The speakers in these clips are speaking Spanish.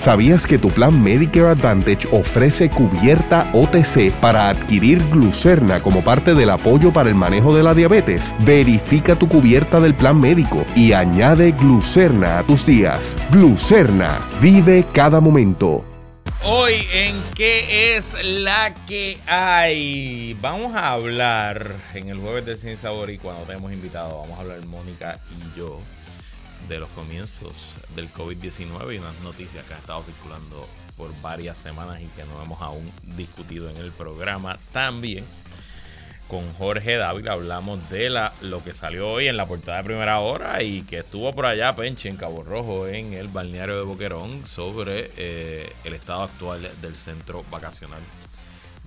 ¿Sabías que tu plan Medicare Advantage ofrece cubierta OTC para adquirir glucerna como parte del apoyo para el manejo de la diabetes? Verifica tu cubierta del plan médico y añade glucerna a tus días. Glucerna, vive cada momento. Hoy en qué es la que hay. Vamos a hablar en el jueves de Ciencia Sabor y cuando tenemos invitado, vamos a hablar Mónica y yo de los comienzos del COVID-19 y unas noticias que han estado circulando por varias semanas y que no hemos aún discutido en el programa. También con Jorge Dávila hablamos de la, lo que salió hoy en la portada de primera hora y que estuvo por allá Penche en Cabo Rojo en el balneario de Boquerón sobre eh, el estado actual del centro vacacional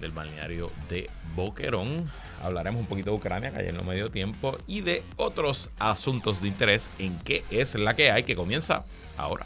del balneario de Boquerón. Hablaremos un poquito de Ucrania, que ayer no me dio tiempo, y de otros asuntos de interés en qué es la que hay que comienza ahora.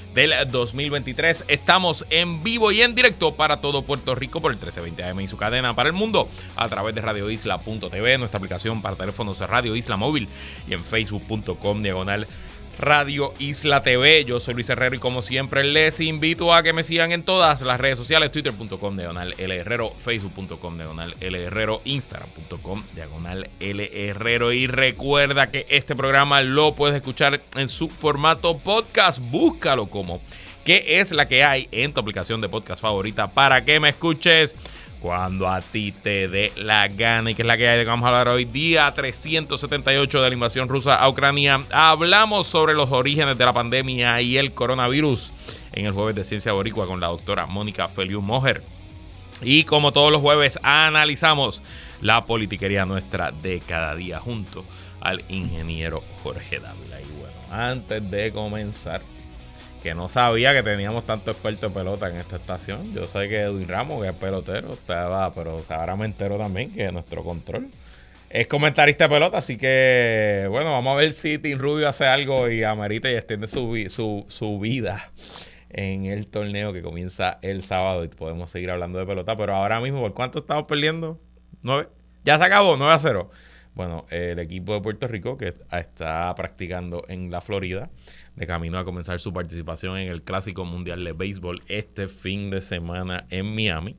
del 2023. Estamos en vivo y en directo para todo Puerto Rico por el 1320 AM y su cadena para el mundo a través de radioisla.tv, nuestra aplicación para teléfonos Radio Isla Móvil y en facebook.com diagonal Radio Isla TV. Yo soy Luis Herrero y como siempre les invito a que me sigan en todas las redes sociales, twitter.com diagonal L Herrero, facebook.com diagonal L Herrero, instagram.com diagonal L Herrero. Y recuerda que este programa lo puedes escuchar en su formato podcast, búscalo como que es la que hay en tu aplicación de podcast favorita para que me escuches cuando a ti te dé la gana. ¿Y que es la que hay de que vamos a hablar hoy? Día 378 de la invasión rusa a Ucrania. Hablamos sobre los orígenes de la pandemia y el coronavirus en el jueves de Ciencia Boricua con la doctora Mónica Feliu Mojer. Y como todos los jueves, analizamos la politiquería nuestra de cada día junto al ingeniero Jorge Dávila. Y bueno, antes de comenzar, que no sabía que teníamos tanto experto de pelota en esta estación. Yo sé que Edwin Ramos, que es pelotero, estaba, pero ahora me entero también que nuestro control es comentarista de pelota, así que bueno, vamos a ver si Tim Rubio hace algo y amerita y extiende su, su, vida en el torneo que comienza el sábado y podemos seguir hablando de pelota, pero ahora mismo, ¿por cuánto estamos perdiendo? ¿Nueve? Ya se acabó, 9 a 0. Bueno, el equipo de Puerto Rico que está practicando en la Florida de camino a comenzar su participación en el Clásico Mundial de Béisbol este fin de semana en Miami.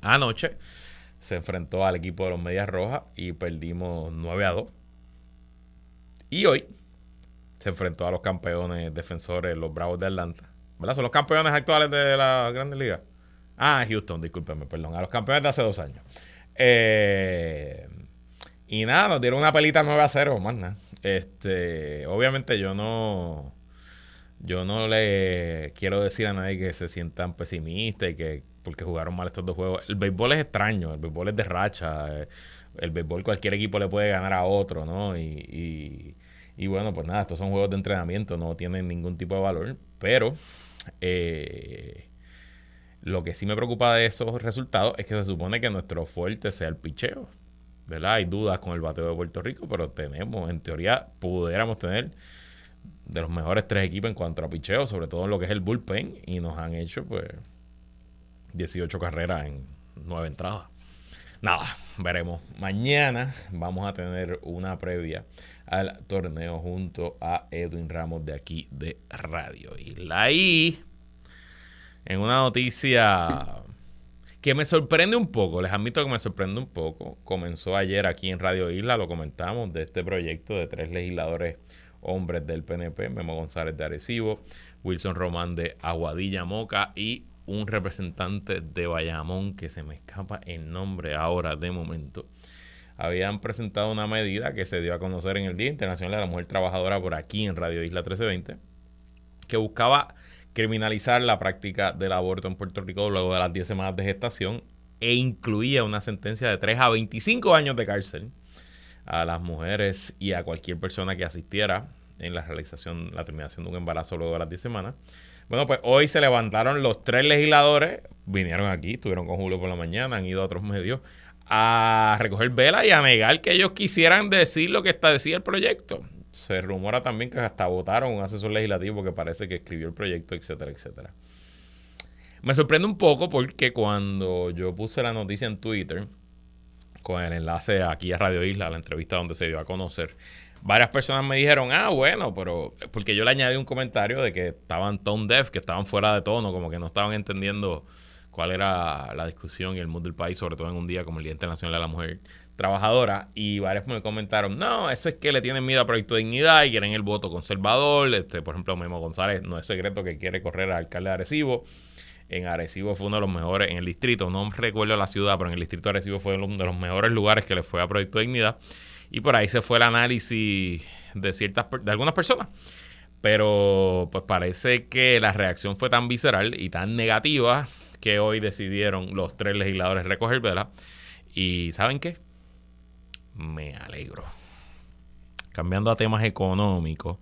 Anoche se enfrentó al equipo de los Medias Rojas y perdimos 9 a 2. Y hoy se enfrentó a los campeones defensores, los Bravos de Atlanta. ¿Verdad? Son los campeones actuales de la Grandes Ligas. Ah, Houston, discúlpeme, perdón. A los campeones de hace dos años. Eh, y nada, nos dieron una pelita 9 a 0, más nada. Este, obviamente yo no, yo no le quiero decir a nadie que se sientan pesimistas y que porque jugaron mal estos dos juegos. El béisbol es extraño, el béisbol es de racha. Eh, el béisbol cualquier equipo le puede ganar a otro, ¿no? Y, y, bueno, pues nada, estos son juegos de entrenamiento, no tienen ningún tipo de valor. Pero eh, lo que sí me preocupa de esos resultados es que se supone que nuestro fuerte sea el picheo. ¿Verdad? Hay dudas con el bateo de Puerto Rico, pero tenemos, en teoría, pudiéramos tener de los mejores tres equipos en cuanto a picheo, sobre todo en lo que es el bullpen, y nos han hecho, pues, 18 carreras en nueve entradas. Nada, veremos. Mañana vamos a tener una previa al torneo junto a Edwin Ramos de aquí de Radio. Y la I, en una noticia que me sorprende un poco, les admito que me sorprende un poco. Comenzó ayer aquí en Radio Isla, lo comentamos, de este proyecto de tres legisladores hombres del PNP, Memo González de Arecibo, Wilson Román de Aguadilla Moca y un representante de Bayamón que se me escapa el nombre ahora de momento. Habían presentado una medida que se dio a conocer en el Día Internacional de la Mujer Trabajadora por aquí en Radio Isla 1320, que buscaba criminalizar la práctica del aborto en Puerto Rico luego de las 10 semanas de gestación e incluía una sentencia de 3 a 25 años de cárcel a las mujeres y a cualquier persona que asistiera en la realización, la terminación de un embarazo luego de las 10 semanas. Bueno, pues hoy se levantaron los tres legisladores, vinieron aquí, estuvieron con Julio por la mañana, han ido a otros medios a recoger vela y a negar que ellos quisieran decir lo que está decía el proyecto. Se rumora también que hasta votaron un asesor legislativo que parece que escribió el proyecto, etcétera, etcétera. Me sorprende un poco porque cuando yo puse la noticia en Twitter, con el enlace aquí a Radio Isla, la entrevista donde se dio a conocer, varias personas me dijeron, ah, bueno, pero porque yo le añadí un comentario de que estaban tone deaf, que estaban fuera de tono, como que no estaban entendiendo cuál era la discusión y el mood del país, sobre todo en un día como el Día Internacional de la Mujer Trabajadora. Y varios me comentaron, no, eso es que le tienen miedo a Proyecto de Dignidad y quieren el voto conservador. Este, por ejemplo, Memo González, no es secreto que quiere correr al alcalde de Arecibo. En Arecibo fue uno de los mejores, en el distrito, no recuerdo la ciudad, pero en el distrito de Arecibo fue uno de los mejores lugares que le fue a Proyecto de Dignidad. Y por ahí se fue el análisis de ciertas de algunas personas. Pero pues parece que la reacción fue tan visceral y tan negativa que hoy decidieron los tres legisladores recoger vela. Y ¿saben qué? Me alegro. Cambiando a temas económicos.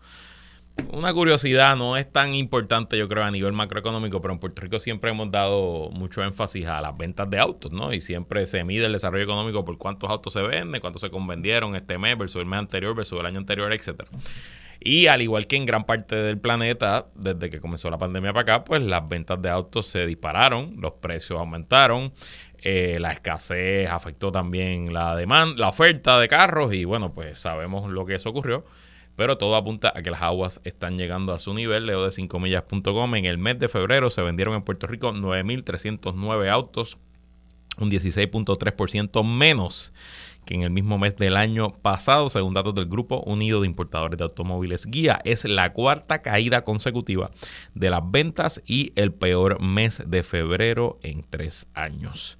Una curiosidad, no es tan importante yo creo a nivel macroeconómico, pero en Puerto Rico siempre hemos dado mucho énfasis a las ventas de autos, ¿no? Y siempre se mide el desarrollo económico por cuántos autos se venden, cuántos se convendieron este mes versus el mes anterior versus el año anterior, etcétera. Y al igual que en gran parte del planeta, desde que comenzó la pandemia para acá, pues las ventas de autos se dispararon, los precios aumentaron, eh, la escasez afectó también la demanda, la oferta de carros y bueno, pues sabemos lo que eso ocurrió. Pero todo apunta a que las aguas están llegando a su nivel. Leo de 5millas.com. En el mes de febrero se vendieron en Puerto Rico 9.309 autos, un 16.3% menos que en el mismo mes del año pasado, según datos del Grupo Unido de Importadores de Automóviles Guía. Es la cuarta caída consecutiva de las ventas y el peor mes de febrero en tres años.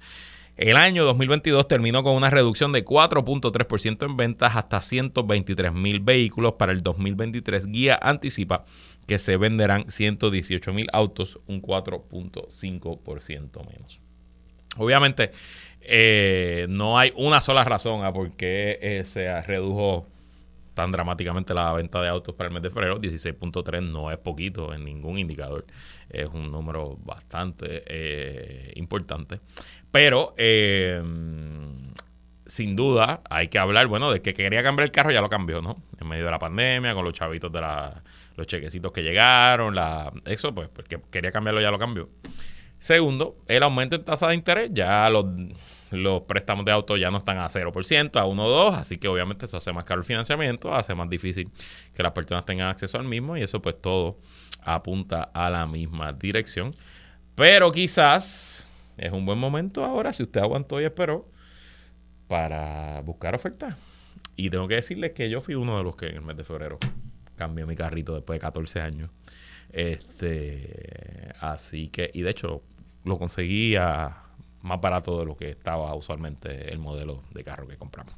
El año 2022 terminó con una reducción de 4.3% en ventas hasta 123 mil vehículos. Para el 2023, Guía anticipa que se venderán 118 mil autos, un 4.5% menos. Obviamente, eh, no hay una sola razón a por qué eh, se redujo tan dramáticamente la venta de autos para el mes de febrero. 16.3 no es poquito en ningún indicador. Es un número bastante eh, importante. Pero sin duda hay que hablar, bueno, de que quería cambiar el carro ya lo cambió, ¿no? En medio de la pandemia, con los chavitos de la, los chequecitos que llegaron, la, eso pues, porque quería cambiarlo ya lo cambió. Segundo, el aumento en tasa de interés. Ya los, los préstamos de auto ya no están a 0%, a 1 o 2, así que obviamente eso hace más caro el financiamiento, hace más difícil que las personas tengan acceso al mismo y eso pues todo apunta a la misma dirección. Pero quizás es un buen momento ahora, si usted aguantó y esperó, para buscar ofertas. Y tengo que decirles que yo fui uno de los que en el mes de febrero cambié mi carrito después de 14 años. Este, así que, y de hecho, lo conseguía más barato de lo que estaba usualmente el modelo de carro que compramos.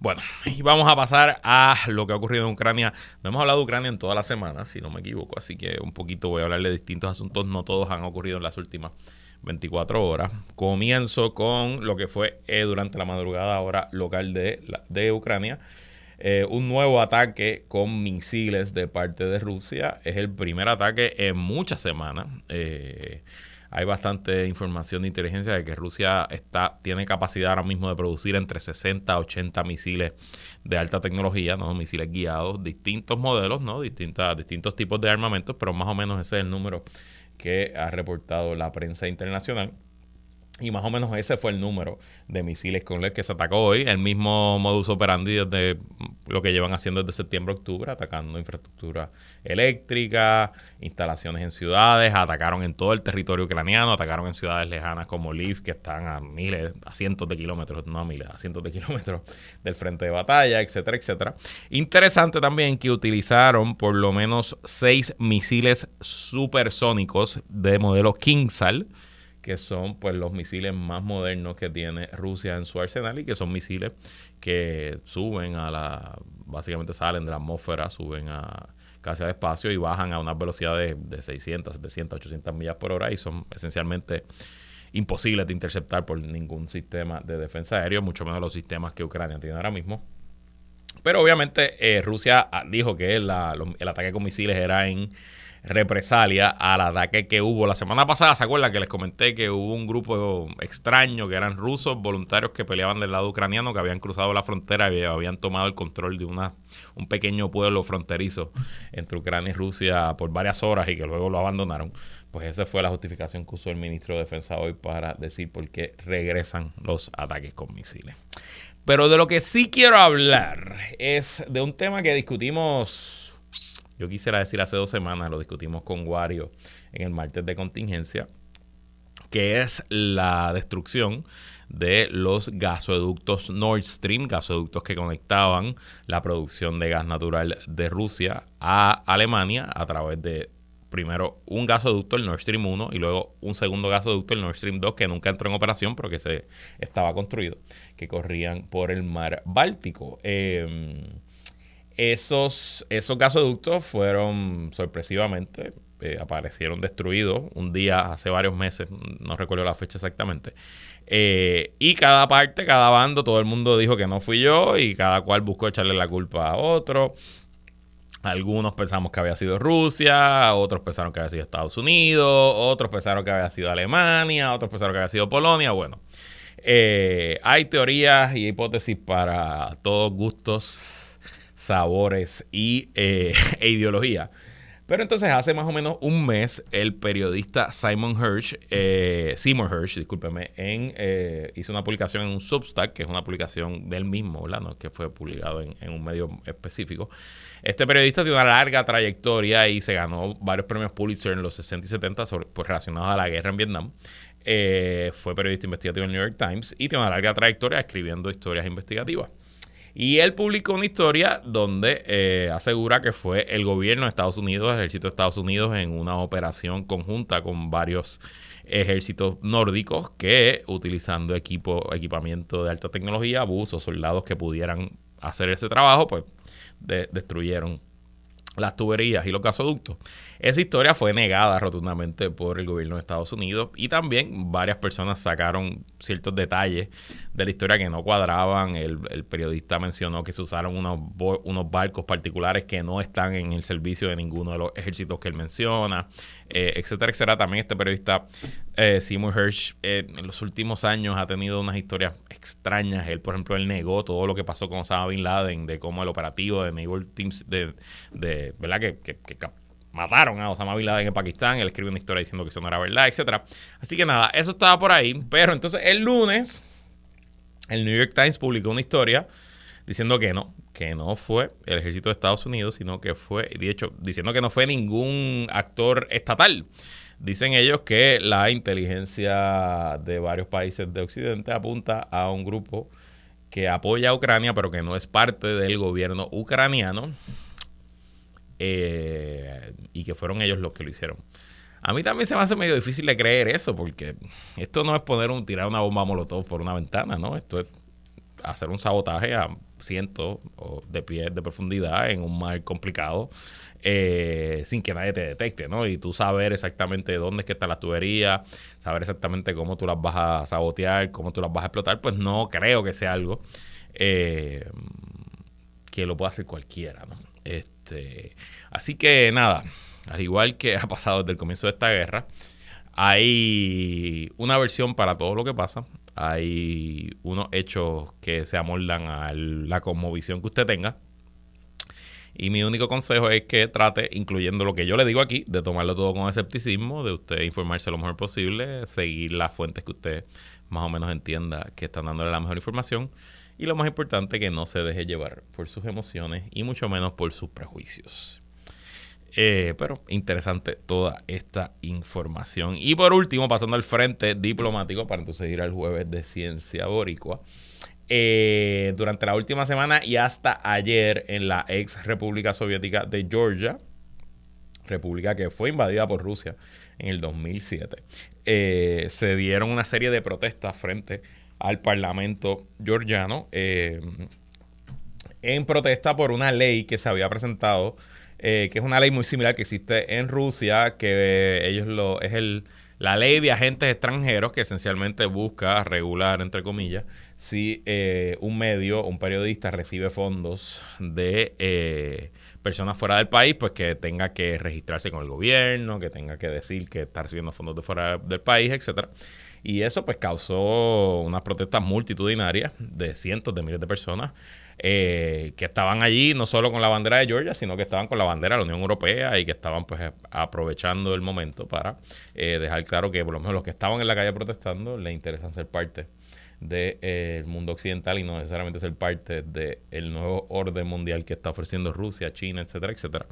Bueno, y vamos a pasar a lo que ha ocurrido en Ucrania. No hemos hablado de Ucrania en toda la semana, si no me equivoco, así que un poquito voy a hablar de distintos asuntos. No todos han ocurrido en las últimas 24 horas. Comienzo con lo que fue eh, durante la madrugada hora local de, de Ucrania. Eh, un nuevo ataque con misiles de parte de Rusia. Es el primer ataque en muchas semanas. Eh, hay bastante información de inteligencia de que Rusia está, tiene capacidad ahora mismo de producir entre 60 a 80 misiles de alta tecnología, ¿no? misiles guiados, distintos modelos, ¿no? Distintas, distintos tipos de armamentos, pero más o menos ese es el número que ha reportado la prensa internacional. Y más o menos ese fue el número de misiles con los que se atacó hoy. El mismo modus operandi desde lo que llevan haciendo desde septiembre octubre, atacando infraestructura eléctrica, instalaciones en ciudades, atacaron en todo el territorio ucraniano, atacaron en ciudades lejanas como Lviv, que están a miles, a cientos de kilómetros, no a miles, a cientos de kilómetros del frente de batalla, etcétera, etcétera. Interesante también que utilizaron por lo menos seis misiles supersónicos de modelo Kingsal que son pues los misiles más modernos que tiene Rusia en su arsenal y que son misiles que suben a la, básicamente salen de la atmósfera, suben a casi al espacio y bajan a unas velocidades de 600, 700, 800 millas por hora y son esencialmente imposibles de interceptar por ningún sistema de defensa aéreo, mucho menos los sistemas que Ucrania tiene ahora mismo. Pero obviamente eh, Rusia ah, dijo que el ataque con misiles era en represalia al ataque que hubo la semana pasada. ¿Se acuerdan que les comenté que hubo un grupo extraño que eran rusos, voluntarios que peleaban del lado ucraniano, que habían cruzado la frontera y habían tomado el control de un pequeño pueblo fronterizo entre Ucrania y Rusia por varias horas y que luego lo abandonaron? Pues esa fue la justificación que usó el ministro de Defensa hoy para decir por qué regresan los ataques con misiles. Pero de lo que sí quiero hablar es de un tema que discutimos yo quisiera decir hace dos semanas, lo discutimos con Wario en el martes de contingencia, que es la destrucción de los gasoductos Nord Stream, gasoductos que conectaban la producción de gas natural de Rusia a Alemania a través de primero un gasoducto, el Nord Stream 1, y luego un segundo gasoducto, el Nord Stream 2, que nunca entró en operación pero que se estaba construido, que corrían por el mar Báltico. Eh, esos, esos gasoductos fueron sorpresivamente, eh, aparecieron destruidos un día hace varios meses, no recuerdo la fecha exactamente. Eh, y cada parte, cada bando, todo el mundo dijo que no fui yo y cada cual buscó echarle la culpa a otro. Algunos pensamos que había sido Rusia, otros pensaron que había sido Estados Unidos, otros pensaron que había sido Alemania, otros pensaron que había sido Polonia. Bueno, eh, hay teorías y hipótesis para todos gustos sabores y, eh, e ideología. Pero entonces hace más o menos un mes el periodista Simon Hirsch, eh, Seymour Hirsch, discúlpeme, eh, hizo una publicación en un Substack, que es una publicación del mismo. No, que fue publicado en, un medio específico. Este periodista tiene una larga trayectoria y se ganó varios premios Pulitzer en los 60 y 70 sobre, pues, relacionados a la guerra en Vietnam. fue periodista investigativo en el New York Times y tiene una larga trayectoria escribiendo historias investigativas. Y él publicó una historia donde eh, asegura que fue el gobierno de Estados Unidos, el ejército de Estados Unidos, en una operación conjunta con varios ejércitos nórdicos que, utilizando equipo, equipamiento de alta tecnología, abusos, soldados que pudieran hacer ese trabajo, pues destruyeron las tuberías y los gasoductos. Esa historia fue negada rotundamente por el gobierno de Estados Unidos y también varias personas sacaron ciertos detalles de la historia que no cuadraban. El, periodista mencionó que se usaron unos, unos, barcos particulares que no están en el servicio de ninguno de los ejércitos que él menciona, eh, etcétera, etcétera. También este periodista eh, Seymour Hirsch eh, en los últimos años ha tenido unas historias extrañas. Él, por ejemplo, él negó todo lo que pasó con Osama Bin Laden, de cómo el operativo de Naval Teams, de, de ¿verdad? Que mataron a Osama Bin Laden en Pakistán. Él escribió una historia diciendo que eso no era verdad, etcétera. Así que nada, eso estaba por ahí. Pero entonces el lunes, el New York Times publicó una historia diciendo que no, que no fue el ejército de Estados Unidos, sino que fue, de hecho, diciendo que no fue ningún actor estatal. Dicen ellos que la inteligencia de varios países de Occidente apunta a un grupo que apoya a Ucrania, pero que no es parte del gobierno ucraniano eh, y que fueron ellos los que lo hicieron. A mí también se me hace medio difícil de creer eso, porque esto no es poner un, tirar una bomba molotov por una ventana, ¿no? Esto es hacer un sabotaje a cientos de pies de profundidad en un mar complicado eh, sin que nadie te detecte, ¿no? Y tú saber exactamente dónde es que está la tubería, saber exactamente cómo tú las vas a sabotear, cómo tú las vas a explotar, pues no creo que sea algo eh, que lo pueda hacer cualquiera, ¿no? Este, así que nada, al igual que ha pasado desde el comienzo de esta guerra, hay una versión para todo lo que pasa. Hay unos hechos que se amoldan a la cosmovisión que usted tenga. Y mi único consejo es que trate, incluyendo lo que yo le digo aquí, de tomarlo todo con escepticismo, de usted informarse lo mejor posible, seguir las fuentes que usted más o menos entienda que están dándole la mejor información y lo más importante, que no se deje llevar por sus emociones y mucho menos por sus prejuicios. Eh, pero interesante toda esta información. Y por último, pasando al frente diplomático, para entonces ir al jueves de ciencia boricua. Eh, durante la última semana y hasta ayer en la ex República Soviética de Georgia, república que fue invadida por Rusia en el 2007, eh, se dieron una serie de protestas frente al Parlamento georgiano en protesta por una ley que se había presentado, eh, que es una ley muy similar que existe en Rusia, que ellos lo es el la ley de agentes extranjeros que esencialmente busca regular, entre comillas, si eh, un medio, un periodista recibe fondos de eh, personas fuera del país, pues que tenga que registrarse con el gobierno, que tenga que decir que está recibiendo fondos de fuera del país, etcétera. Y eso pues causó unas protestas multitudinarias de cientos de miles de personas eh, que estaban allí no solo con la bandera de Georgia, sino que estaban con la bandera de la Unión Europea y que estaban pues aprovechando el momento para eh, dejar claro que por lo menos los que estaban en la calle protestando les interesan ser parte del eh, mundo occidental y no necesariamente ser parte del nuevo orden mundial que está ofreciendo Rusia, China, etcétera, etcétera.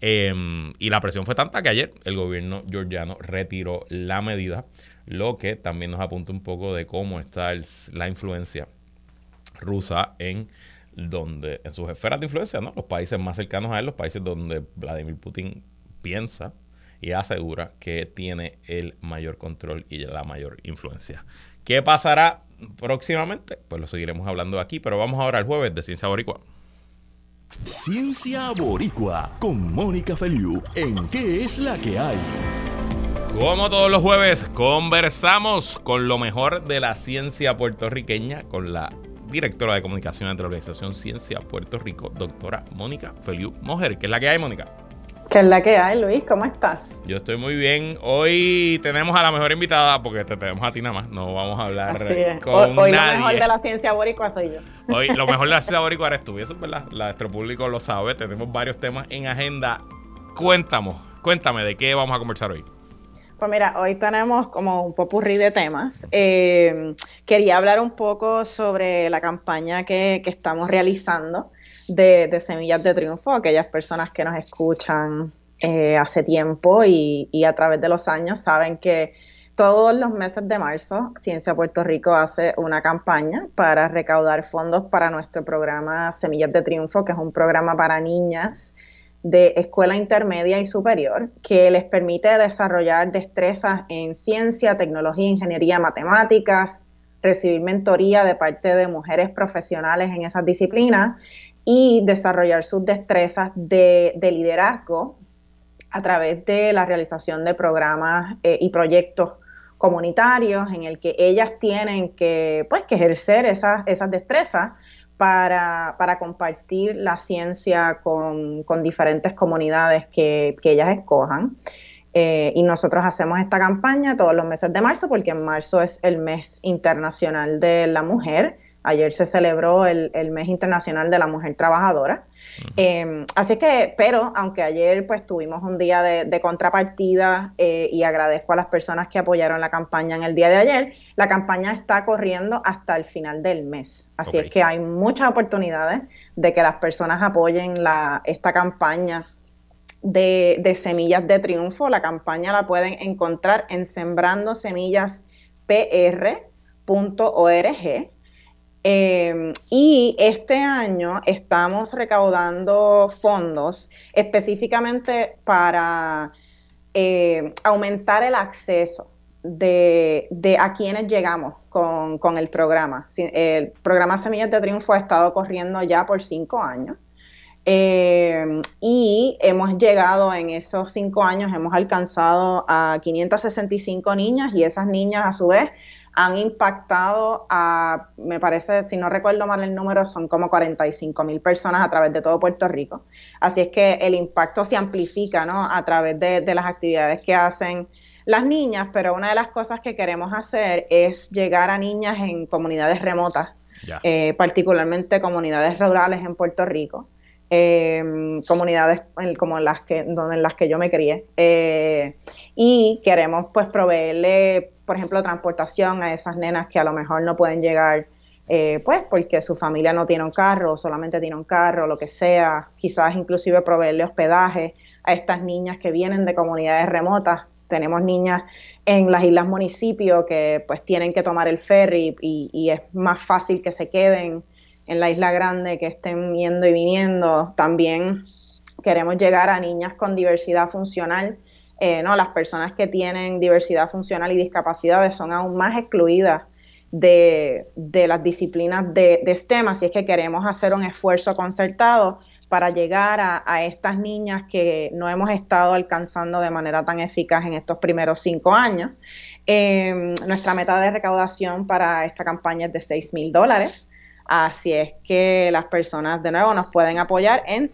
Em, y la presión fue tanta que ayer el gobierno georgiano retiró la medida, lo que también nos apunta un poco de cómo está la influencia rusa en donde en sus esferas de influencia, ¿no? Los países más cercanos a él, los países donde Vladimir Putin piensa y asegura que tiene el mayor control y la mayor influencia. ¿Qué pasará próximamente? Pues lo seguiremos hablando aquí, pero vamos ahora al jueves de Ciencia Boricua. Ciencia Boricua con Mónica Feliu en ¿Qué es la que hay? Como todos los jueves, conversamos con lo mejor de la ciencia puertorriqueña, con la directora de comunicaciones de la organización Ciencia Puerto Rico, doctora Mónica Feliu Mojer. ¿Qué es la que hay, Mónica? ¿Qué es la que hay, Luis? ¿Cómo estás? Yo estoy muy bien. Hoy tenemos a la mejor invitada porque te tenemos a ti nada más. No vamos a hablar con hoy, nadie. lo mejor de la ciencia boricua soy yo. Hoy lo mejor de la ciencia boricua eres tú. Y eso es verdad. nuestro público lo sabe. Tenemos varios temas en agenda. Cuéntame, cuéntame de qué vamos a conversar hoy. Pues mira, hoy tenemos como un popurrí de temas. Eh, quería hablar un poco sobre la campaña que, estamos realizando de, Semillas de Triunfo, aquellas personas que nos escuchan eh, hace tiempo y, a través de los años saben que todos los meses de marzo Ciencia Puerto Rico hace una campaña para recaudar fondos para nuestro programa Semillas de Triunfo, que es un programa para niñas de escuela intermedia y superior que les permite desarrollar destrezas en ciencia, tecnología, ingeniería, matemáticas, recibir mentoría de parte de mujeres profesionales en esas disciplinas y desarrollar sus destrezas de, liderazgo a través de la realización de programas eh, y proyectos comunitarios en el que ellas tienen que, pues, ejercer esas destrezas para, para compartir la ciencia con, diferentes comunidades que, ellas escojan. Eh, y nosotros hacemos esta campaña todos los meses de marzo, porque en marzo es el mes internacional de la mujer. Ayer se celebró el, el mes internacional de la mujer trabajadora. Em, así que, pero aunque ayer pues tuvimos un día de, contrapartida eh, y agradezco a las personas que apoyaron la campaña en el día de ayer, la campaña está corriendo hasta el final del mes. Así es que hay muchas oportunidades de que las personas apoyen la, esta campaña de, de, Semillas de Triunfo. La campaña la pueden encontrar en sembrandosemillaspr.org Em, y este año estamos recaudando fondos específicamente para eh, aumentar el acceso de, a quienes llegamos con, el programa. El programa Semillas de Triunfo ha estado corriendo ya por cinco años. Em, y hemos llegado en esos cinco años, hemos alcanzado a 565 niñas y esas niñas a su vez han impactado a, me parece, si no recuerdo mal el número, son como 45 mil personas a través de todo Puerto Rico. Así es que el impacto se amplifica, ¿no? A través de, las actividades que hacen las niñas, pero una de las cosas que queremos hacer es llegar a niñas en comunidades remotas, eh, particularmente comunidades rurales en Puerto Rico. Em, comunidades como las que donde en las que yo me crié eh, y queremos pues proveerle por ejemplo transportación a esas nenas que a lo mejor no pueden llegar eh, pues porque su familia no tiene un carro solamente tiene un carro lo que sea quizás inclusive proveerle hospedaje a estas niñas que vienen de comunidades remotas tenemos niñas en las islas municipios que pues tienen que tomar el ferry y es más fácil que se queden en la Isla Grande que estén yendo y viniendo. También queremos llegar a niñas con diversidad funcional. Eh, no, las personas que tienen diversidad funcional y discapacidades son aún más excluidas de, las disciplinas de, de STEM, así es que queremos hacer un esfuerzo concertado para llegar a, estas niñas que no hemos estado alcanzando de manera tan eficaz en estos primeros cinco años. Em, nuestra meta de recaudación para esta campaña es de 6 mil dólares. Así es que las personas de nuevo nos pueden apoyar en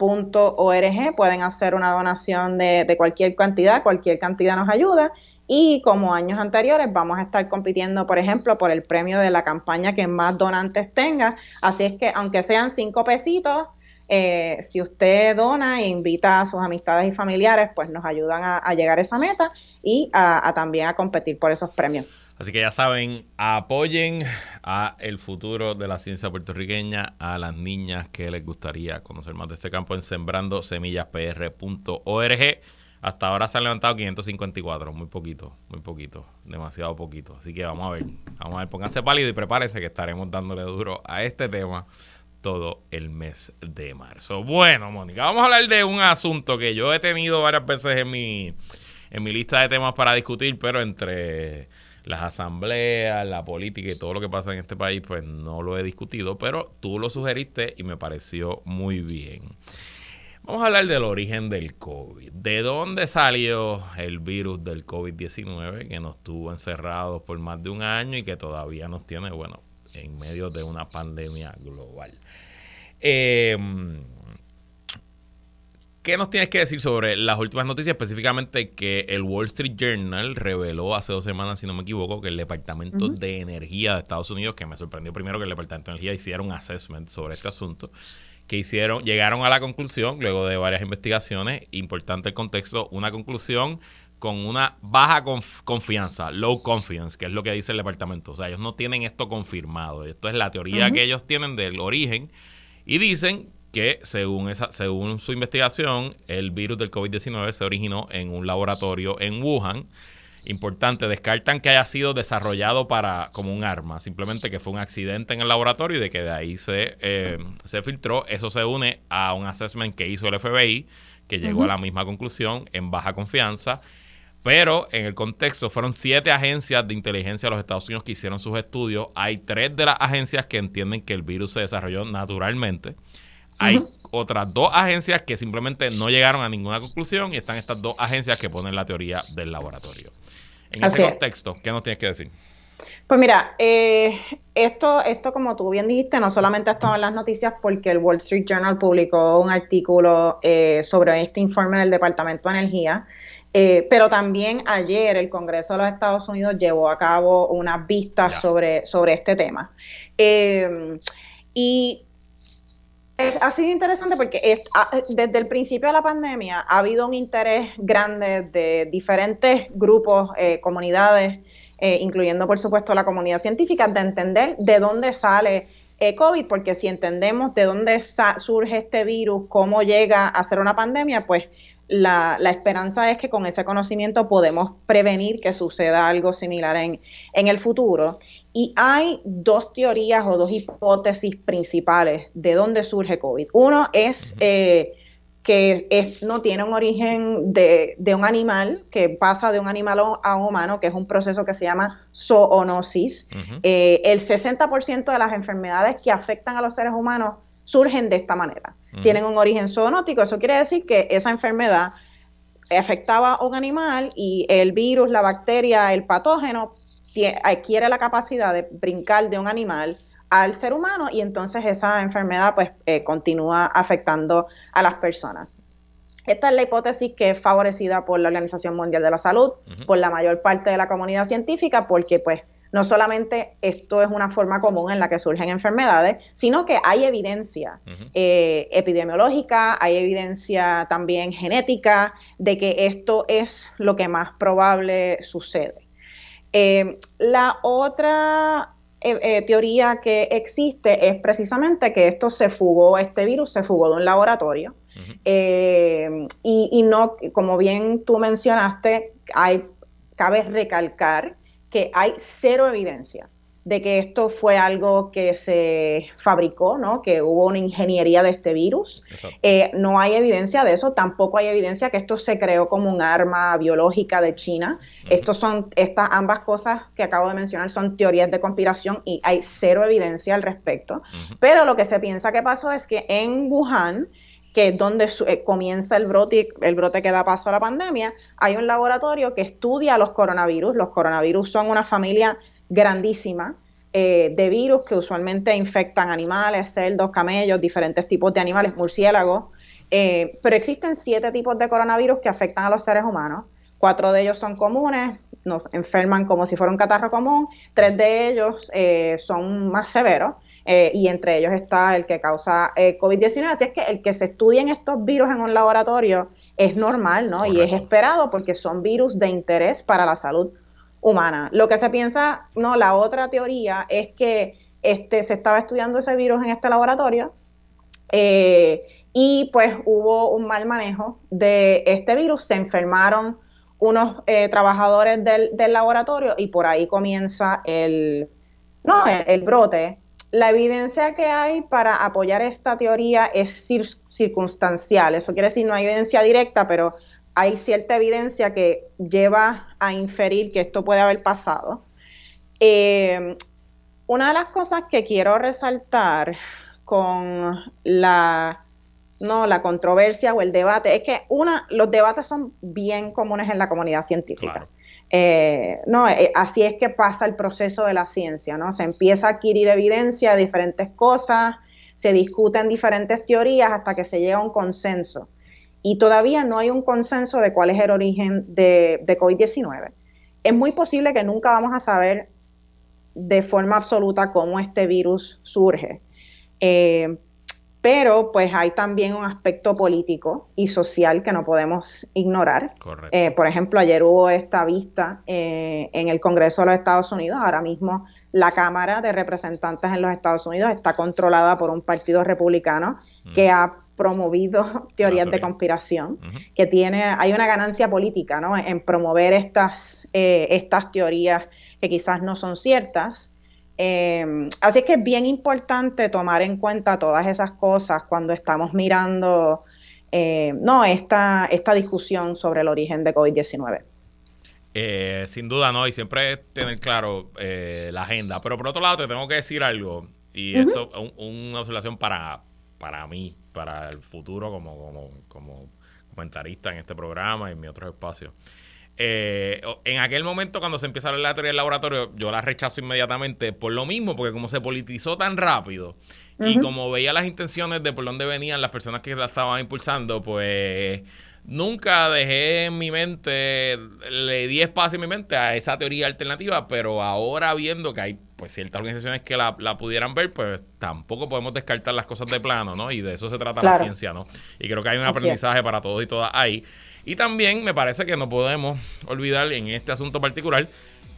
sembrandosemillas.pr.org. Pueden hacer una donación de, de cualquier cantidad, cualquier cantidad nos ayuda. Y como años anteriores, vamos a estar compitiendo, por ejemplo, por el premio de la campaña que más donantes tenga. Así es que, aunque sean cinco pesitos, eh, si usted dona e invita a sus amistades y familiares, pues nos ayudan a, llegar a esa meta y a, también a competir por esos premios. Así que ya saben, apoyen a el futuro de la ciencia puertorriqueña, a las niñas que les gustaría conocer más de este campo en sembrandosemillas.pr.org. Hasta ahora se han levantado 554, muy poquito, muy poquito, demasiado poquito. Así que vamos a ver, vamos a ver, pónganse pálido y prepárense que estaremos dándole duro a este tema todo el mes de marzo. Bueno, Mónica, vamos a hablar de un asunto que yo he tenido varias veces en mi, en mi lista de temas para discutir, pero entre las asambleas, la política y todo lo que pasa en este país, pues no lo he discutido, pero tú lo sugeriste y me pareció muy bien. Vamos a hablar del origen del COVID. ¿De dónde salió el virus del COVID-19 que nos tuvo encerrados por más de un año y que todavía nos tiene, bueno, en medio de una pandemia global? Em, ¿Qué nos tienes que decir sobre las últimas noticias? Específicamente que el Wall Street Journal reveló hace dos semanas, si no me equivoco, que el Departamento de Energía de Estados Unidos, que me sorprendió primero que el Departamento de Energía hiciera un assessment sobre este asunto, que hicieron, llegaron a la conclusión, luego de varias investigaciones, importante el contexto, una conclusión con una baja confianza, low confidence, que es lo que dice el departamento. O sea, ellos no tienen esto confirmado. Esto es la teoría que ellos tienen del origen y dicen que según, esa, según su investigación, el virus del COVID-19 se originó en un laboratorio en Wuhan importante, descartan que haya sido desarrollado para como un arma, simplemente que fue un accidente en el laboratorio y de que de ahí se, eh, se filtró. Eso se une a un assessment que hizo el FBI, que llegó a la misma conclusión en baja confianza. Pero en el contexto fueron siete agencias de inteligencia de los Estados Unidos que hicieron sus estudios. Hay tres de las agencias que entienden que el virus se desarrolló naturalmente. Hay otras dos agencias que simplemente no llegaron a ninguna conclusión y están estas dos agencias que ponen la teoría del laboratorio. En ese contexto, ¿qué nos tienes que decir? Pues mira, eh, esto, esto como tú bien dijiste, no solamente ha estado en las noticias porque el Wall Street Journal publicó un artículo eh, sobre este informe del Departamento de Energía, eh, pero también ayer el Congreso de los Estados Unidos llevó a cabo una vista sobre, sobre este tema. y ha sido interesante porque desde el principio de la pandemia ha habido un interés grande de diferentes grupos, eh, comunidades, eh, incluyendo por supuesto la comunidad científica, de entender de dónde sale eh, COVID, porque si entendemos de dónde surge este virus, cómo llega a ser una pandemia, pues la, esperanza es que con ese conocimiento podemos prevenir que suceda algo similar en, en el futuro. Y hay dos teorías o dos hipótesis principales de dónde surge COVID. Uno es eh, que no tiene un origen de, un animal, que pasa de un animal a un humano, que es un proceso que se llama zoonosis. Eh, el 60% de las enfermedades que afectan a los seres humanos surgen de esta manera. Tienen un origen zoonótico, eso quiere decir que esa enfermedad afectaba a un animal y el virus, la bacteria, el patógeno adquiere la capacidad de brincar de un animal al ser humano y entonces esa enfermedad pues eh, continúa afectando a las personas. Esta es la hipótesis que es favorecida por la Organización Mundial de la Salud, por la mayor parte de la comunidad científica, porque pues no solamente esto es una forma común en la que surgen enfermedades, sino que hay evidencia eh, epidemiológica, hay evidencia también genética de que esto es lo que más probable sucede. Eh, la otra eh, teoría que existe es precisamente que esto se fugó, este virus se fugó de un laboratorio. y, y, no, como bien tú mencionaste, hay, cabe recalcar que hay cero evidencia de que esto fue algo que se fabricó, ¿no? que hubo una ingeniería de este virus. Eh, no hay evidencia de eso, tampoco hay evidencia que esto se creó como un arma biológica de China. Estos son, estas ambas cosas que acabo de mencionar son teorías de conspiración y hay cero evidencia al respecto. Pero lo que se piensa que pasó es que en Wuhan, que es donde eh, comienza el brote, el brote que da paso a la pandemia, hay un laboratorio que estudia los coronavirus. Los coronavirus son una familia grandísima eh, de virus que usualmente infectan animales, cerdos, camellos, diferentes tipos de animales, murciélagos. Eh, pero existen siete tipos de coronavirus que afectan a los seres humanos. Cuatro de ellos son comunes, nos enferman como si fuera un catarro común. Tres de ellos son más severos eh, y entre ellos está el que causa eh, COVID-19. Así es que el que se estudien estos virus en un laboratorio es normal, ¿no? Y es esperado porque son virus de interés para la salud humana. Lo que se piensa, no, la otra teoría es que este, se estaba estudiando ese virus en este laboratorio eh, y pues hubo un mal manejo de este virus, se enfermaron unos trabajadores del, del, laboratorio y por ahí comienza el, no, el brote la evidencia que hay para apoyar esta teoría es circunstancial. Eso quiere decir no hay evidencia directa, pero hay cierta evidencia que lleva a inferir que esto puede haber pasado. Eh, una de las cosas que quiero resaltar con la no la controversia o el debate es que una los debates son bien comunes en la comunidad científica. Eh, no, eh, así es que pasa el proceso de la ciencia, ¿no? Se empieza a adquirir evidencia de diferentes cosas, se discuten diferentes teorías hasta que se llega a un consenso. Y todavía no hay un consenso de cuál es el origen de, COVID-19. Es muy posible que nunca vamos a saber de forma absoluta cómo este virus surge. Eh, pero pues hay también un aspecto político y social que no podemos ignorar. Eh, por ejemplo, ayer hubo esta vista eh, en el Congreso de los Estados Unidos. Ahora mismo la Cámara de Representantes en los Estados Unidos está controlada por un partido republicano que ha promovido teorías de conspiración, que tiene, hay una ganancia política ¿no? en promover estas, eh, estas teorías que quizás no son ciertas. Eh, así que es bien importante tomar en cuenta todas esas cosas cuando estamos mirando eh, no, esta, esta discusión sobre el origen de COVID-19. Eh, sin duda, no, y siempre tener claro la agenda. Pero por otro lado, te tengo que decir algo, y esto es una observación para, para mí, para el futuro como, como, como comentarista en este programa y en mi otros espacios. Eh, en aquel momento, cuando se empieza a hablar la teoría del laboratorio, yo la rechazo inmediatamente por lo mismo, porque como se politizó tan rápido y como veía las intenciones de por dónde venían las personas que la estaban impulsando, pues nunca dejé en mi mente, le di espacio en mi mente a esa teoría alternativa, pero ahora viendo que hay pues ciertas organizaciones que la, pudieran ver, pues tampoco podemos descartar las cosas de plano, ¿no? Y de eso se trata la ciencia, ¿no? Y creo que hay un aprendizaje para todos y todas ahí. Y también me parece que no podemos olvidar en este asunto particular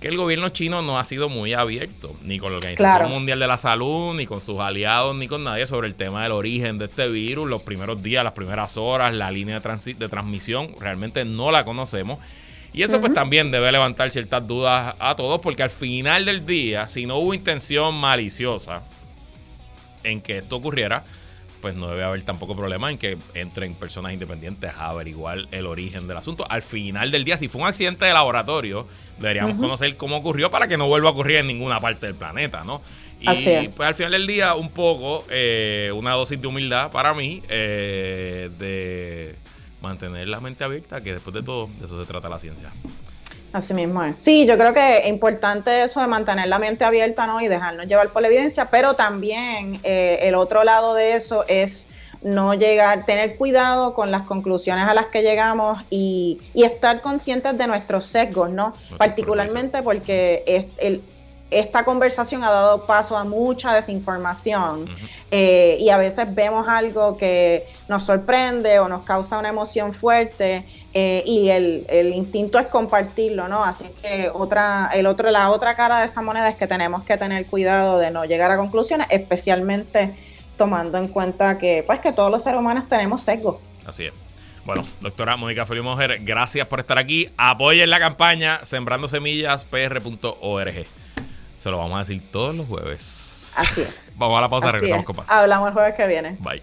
que el gobierno chino no ha sido muy abierto, ni con la Organización Mundial de la Salud, ni con sus aliados, ni con nadie sobre el tema del origen de este virus, los primeros días, las primeras horas, la línea de, de transmisión, realmente no la conocemos. Y eso pues también debe levantar ciertas dudas a todos, porque al final del día, si no hubo intención maliciosa en que esto ocurriera, pues no debe haber tampoco problema en que entren personas independientes a averiguar el origen del asunto. Al final del día, si fue un accidente de laboratorio, deberíamos conocer cómo ocurrió para que no vuelva a ocurrir en ninguna parte del planeta, ¿no? Y pues al final del día, un poco, eh, una dosis de humildad para mí, eh, de mantener la mente abierta, que después de todo, de eso se trata la ciencia. Así mismo es. Sí, yo creo que es importante eso de mantener la mente abierta, ¿no? Y dejarnos llevar por la evidencia, pero también eh, el otro lado de eso es no llegar, tener cuidado con las conclusiones a las que llegamos y, y estar conscientes de nuestros sesgos, ¿no? Particularmente porque es el, esta conversación ha dado paso a mucha desinformación eh, y a veces vemos algo que nos sorprende o nos causa una emoción fuerte eh, y el, instinto es compartirlo, ¿no? Así que otra, el otro, la otra cara de esa moneda es que tenemos que tener cuidado de no llegar a conclusiones, especialmente tomando en cuenta que, pues, que todos los seres humanos tenemos sesgo. Así es. Bueno, doctora Mónica Felipe Mujer, gracias por estar aquí. Apoyen la campaña Sembrando Semillas PR.org. Se lo vamos a decir todos los jueves. Así es. Vamos a la pausa, Así regresamos es. con más. Hablamos el jueves que viene. Bye.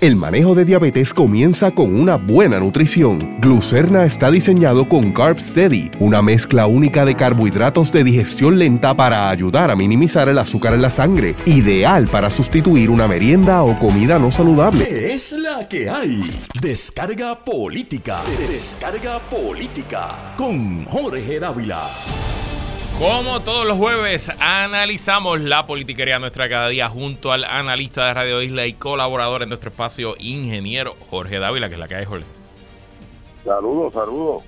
El manejo de diabetes comienza con una buena nutrición. Glucerna está diseñado con Carb Steady, una mezcla única de carbohidratos de digestión lenta para ayudar a minimizar el azúcar en la sangre, ideal para sustituir una merienda o comida no saludable. ¿Qué es la que hay? Descarga política. Descarga política. Con Jorge Dávila. Como todos los jueves, analizamos la politiquería nuestra cada día junto al analista de Radio Isla y colaborador en nuestro espacio, ingeniero Jorge Dávila, que es la que hay, Jorge. Saludos, saludos.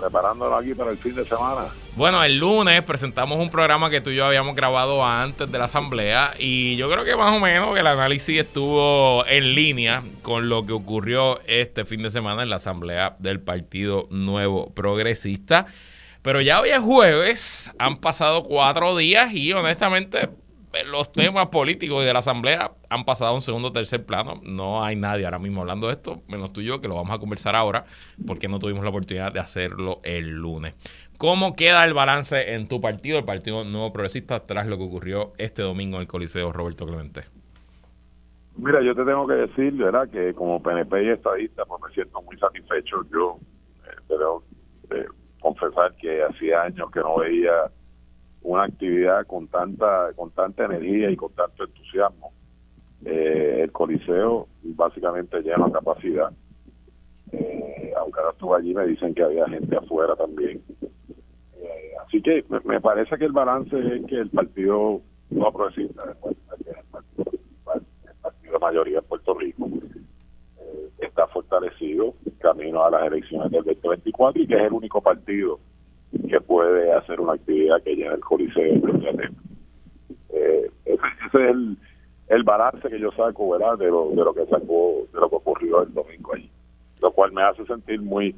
Preparándolo aquí para el fin de semana. Bueno, el lunes presentamos un programa que tú y yo habíamos grabado antes de la asamblea y yo creo que más o menos el análisis estuvo en línea con lo que ocurrió este fin de semana en la asamblea del Partido Nuevo Progresista. Pero ya hoy es jueves, han pasado cuatro días y honestamente los temas políticos y de la asamblea han pasado a un segundo o tercer plano. No hay nadie ahora mismo hablando de esto, menos tú y yo, que lo vamos a conversar ahora, porque no tuvimos la oportunidad de hacerlo el lunes. ¿Cómo queda el balance en tu partido, el Partido Nuevo Progresista, tras lo que ocurrió este domingo en el Coliseo Roberto Clemente? Mira, yo te tengo que decir, ¿verdad? Que como PNP y estadista, pues me siento muy satisfecho. Yo eh, debo eh, confesar que hacía años que no veía una actividad con tanta con tanta energía y con tanto entusiasmo. Eh, el Coliseo básicamente lleno a capacidad. Eh, aunque ahora estuve allí, me dicen que había gente afuera también. Eh, así que me, parece que el balance es que el partido no progresista, el partido, el partido de mayoría en Puerto Rico, está fortalecido camino a las elecciones del 2024 y que es el único partido que puede hacer una actividad que llene el coliseo eh, ese es el, el balance que yo saco verdad de lo, de lo que sacó de lo que ocurrió el domingo allí lo cual me hace sentir muy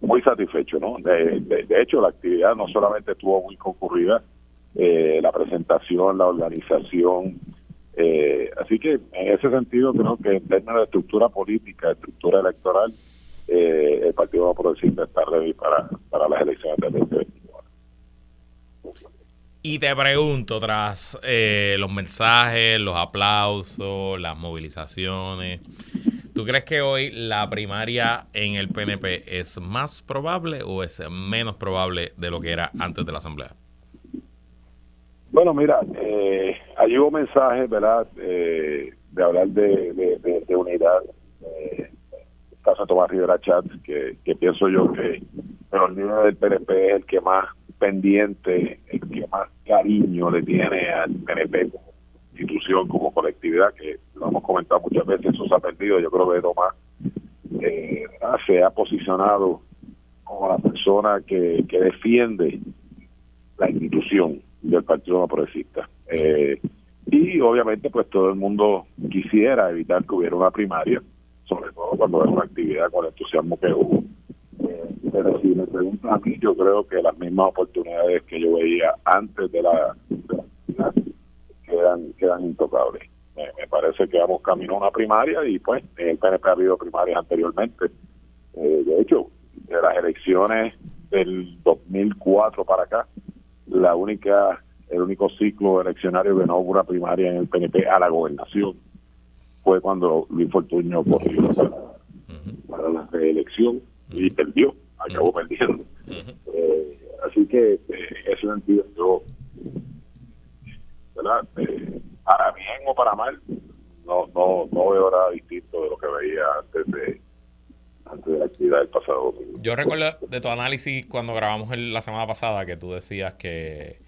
muy satisfecho no de, de, de hecho la actividad no solamente estuvo muy concurrida eh, la presentación la organización eh, así que en ese sentido creo que en términos de estructura política estructura electoral eh, el Partido Progresista está ready para, para las elecciones del 2024. Y te pregunto, tras eh, los mensajes, los aplausos, las movilizaciones, ¿tú crees que hoy la primaria en el PNP es más probable o es menos probable de lo que era antes de la Asamblea? Bueno, mira, eh, allí hubo mensajes, ¿verdad?, eh, de hablar de, de, de, de unidad. Eh, Tomás Rivera Chats, que, que pienso yo que el líder del PNP es el que más pendiente, el que más cariño le tiene al PNP como institución, como colectividad, que lo hemos comentado muchas veces, eso se ha perdido. Yo creo que Tomás eh, se ha posicionado como la persona que, que defiende la institución del Partido No Progresista. Eh, y obviamente pues todo el mundo quisiera evitar que hubiera una primaria, sobre todo cuando es una actividad con el entusiasmo que hubo. Eh, pero si me preguntan a mí, yo creo que las mismas oportunidades que yo veía antes de la, de quedan, quedan intocables. Me, parece que vamos camino a una primaria y pues el PNP ha habido primarias anteriormente. Eh, de hecho, de las elecciones del 2004 para acá, la única el único ciclo eleccionario que no hubo una primaria en el PNP a la gobernación fue cuando Luis Fortuño corrió para, la reelección y perdió, acabó perdiendo. Eh, así que eh, ese sentido yo, ¿verdad? Eh, para bien o para mal, no, no, no veo nada distinto de lo que veía antes de de la actividad del pasado domingo. Yo recuerdo de tu análisis cuando grabamos el, la semana pasada que tú decías que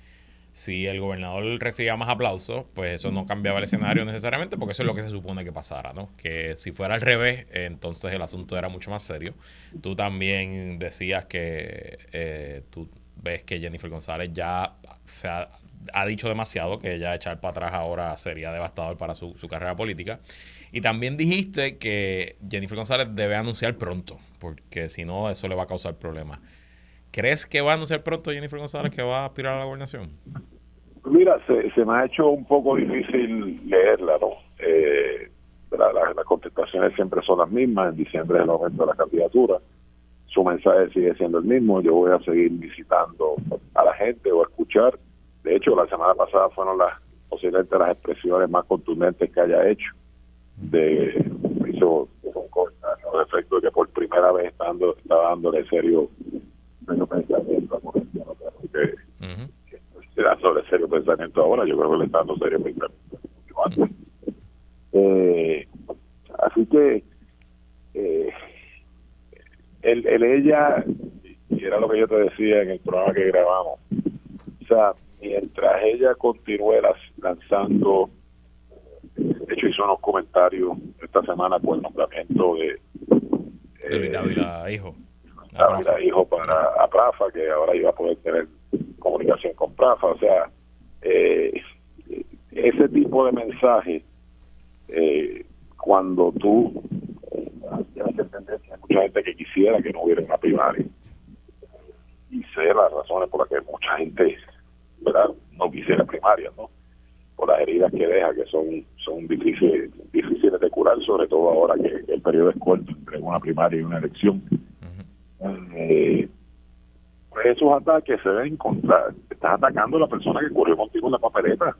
si el gobernador recibía más aplausos, pues eso no cambiaba el escenario necesariamente, porque eso es lo que se supone que pasara, ¿no? Que si fuera al revés, entonces el asunto era mucho más serio. Tú también decías que eh, tú ves que Jennifer González ya se ha, ha, dicho demasiado, que ya echar para atrás ahora sería devastador para su, su carrera política. Y también dijiste que Jennifer González debe anunciar pronto, porque si no, eso le va a causar problemas. ¿Crees que va a anunciar pronto Jennifer González que va a aspirar a la gobernación? Mira, se, se me ha hecho un poco difícil leerla, ¿no? Eh, la, la, las contestaciones siempre son las mismas, en diciembre es el aumento de la candidatura, su mensaje sigue siendo el mismo. Yo voy a seguir visitando a la gente o a escuchar. De hecho, la semana pasada fueron las posiblemente las expresiones más contundentes que haya hecho. De hizo, de efecto de que por primera vez está, dando, está dándole serio, pensamiento a que, uh que da sobre serio pensamiento ahora. Yo creo que le está dando serio pensamiento. Eh, así que eh, el, el ella, y era lo que yo te decía en el programa que grabamos, o sea, mientras ella continúe lanzando, hecho hizo unos comentarios esta semana por el nombramiento de... Eh, Hijo. David Hijo para a Prafa, que ahora iba a poder tener comunicación con Prafa, o sea, eh, ese tipo de mensaje, eh, cuando tú tienes que entender que hay mucha gente que quisiera que no hubiera una primaria, y sé las razones por las que mucha gente ¿verdad? no quisiera primaria, ¿no? Las heridas que deja, que son, son difíciles, difíciles de curar, sobre todo ahora que, el periodo es corto entre una primaria y una elección. eh, pues esos ataques se ven contra, estás atacando a la persona que corrió contigo en la papeleta.